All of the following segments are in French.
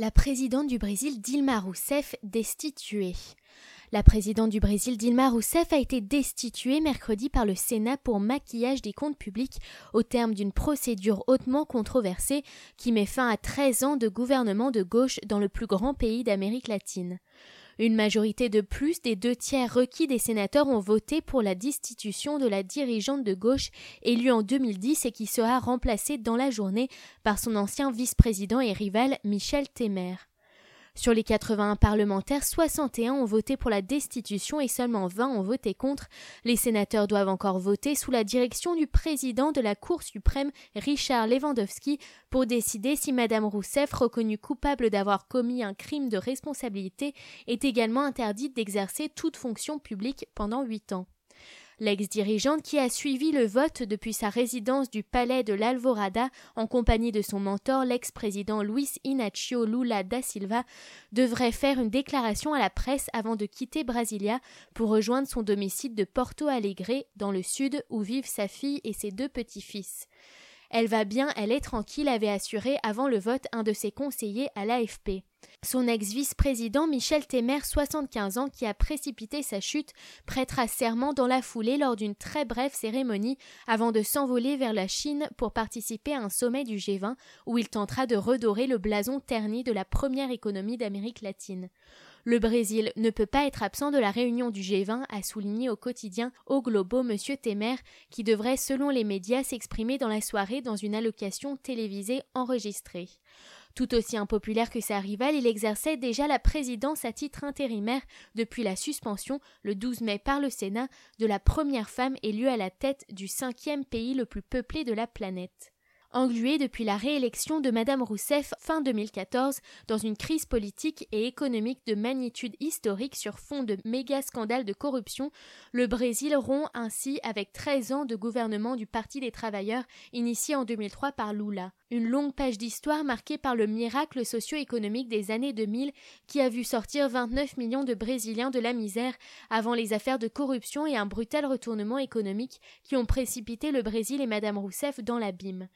La présidente du Brésil, Dilma Rousseff, destituée. La présidente du Brésil, Dilma Rousseff, a été destituée mercredi par le Sénat pour maquillage des comptes publics au terme d'une procédure hautement controversée qui met fin à 13 ans de gouvernement de gauche dans le plus grand pays d'Amérique latine. Une majorité de plus des deux tiers requis des sénateurs ont voté pour la destitution de la dirigeante de gauche élue en 2010 et qui sera remplacée dans la journée par son ancien vice-président et rival Michel Temer. Sur les 81 parlementaires, 61 ont voté pour la destitution et seulement 20 ont voté contre. Les sénateurs doivent encore voter sous la direction du président de la Cour suprême, Richard Lewandowski, pour décider si Madame Rousseff, reconnue coupable d'avoir commis un crime de responsabilité, est également interdite d'exercer toute fonction publique pendant huit ans. L'ex-dirigeante qui a suivi le vote depuis sa résidence du palais de l'Alvorada en compagnie de son mentor, l'ex-président Luis Inacio Lula da Silva, devrait faire une déclaration à la presse avant de quitter Brasilia pour rejoindre son domicile de Porto Alegre dans le sud où vivent sa fille et ses deux petits-fils. Elle va bien, elle est tranquille, avait assuré avant le vote un de ses conseillers à l'AFP. Son ex-vice-président Michel Temer, 75 ans, qui a précipité sa chute, prêtera serment dans la foulée lors d'une très brève cérémonie avant de s'envoler vers la Chine pour participer à un sommet du G20 où il tentera de redorer le blason terni de la première économie d'Amérique latine. Le Brésil ne peut pas être absent de la réunion du G20, a souligné au quotidien au Globo M. Temer, qui devrait, selon les médias, s'exprimer dans la soirée dans une allocation télévisée enregistrée. Tout aussi impopulaire que sa rivale, il exerçait déjà la présidence à titre intérimaire depuis la suspension, le 12 mai par le Sénat, de la première femme élue à la tête du cinquième pays le plus peuplé de la planète englué depuis la réélection de Madame Rousseff fin 2014 dans une crise politique et économique de magnitude historique sur fond de méga scandales de corruption, le Brésil rompt ainsi avec 13 ans de gouvernement du Parti des travailleurs initié en 2003 par Lula. Une longue page d'histoire marquée par le miracle socio-économique des années 2000 qui a vu sortir 29 millions de Brésiliens de la misère avant les affaires de corruption et un brutal retournement économique qui ont précipité le Brésil et Madame Rousseff dans l'abîme.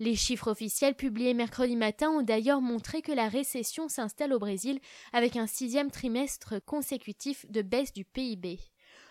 Les chiffres officiels publiés mercredi matin ont d'ailleurs montré que la récession s'installe au Brésil avec un sixième trimestre consécutif de baisse du PIB.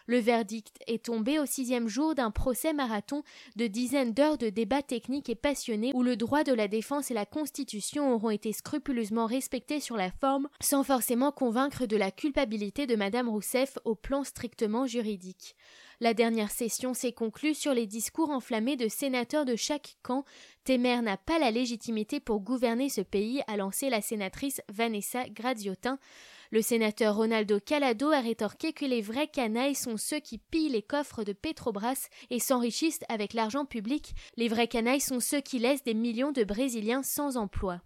Le verdict est tombé au sixième jour d'un procès marathon de dizaines d'heures de débats techniques et passionnés où le droit de la défense et la Constitution auront été scrupuleusement respectés sur la forme, sans forcément convaincre de la culpabilité de Madame Rousseff au plan strictement juridique. La dernière session s'est conclue sur les discours enflammés de sénateurs de chaque camp. Temer n'a pas la légitimité pour gouverner ce pays, a lancé la sénatrice Vanessa Graziotin. Le sénateur Ronaldo Calado a rétorqué que les vrais canailles sont ceux qui pillent les coffres de Petrobras et s'enrichissent avec l'argent public. Les vrais canailles sont ceux qui laissent des millions de Brésiliens sans emploi.